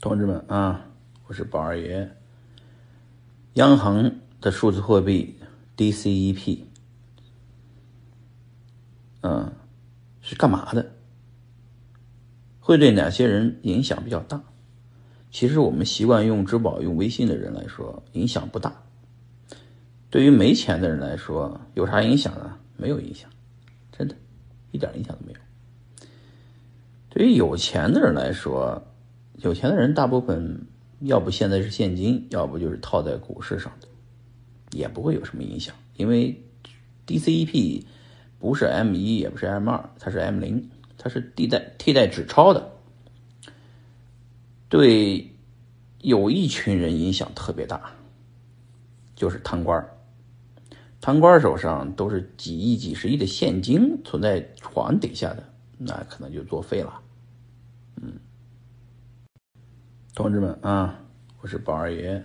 同志们啊，我是宝二爷。央行的数字货币 DCEP，嗯，是干嘛的？会对哪些人影响比较大？其实我们习惯用支付宝、用微信的人来说，影响不大。对于没钱的人来说，有啥影响呢？没有影响，真的，一点影响都没有。对于有钱的人来说，有钱的人大部分要不现在是现金，要不就是套在股市上的，也不会有什么影响，因为 DCEP 不是 M 一也不是 M 二，它是 M 零，它是替代替代纸钞的，对有一群人影响特别大，就是贪官贪官手上都是几亿、几十亿的现金存在床底下的，那可能就作废了，嗯。同志们啊，我是宝二爷。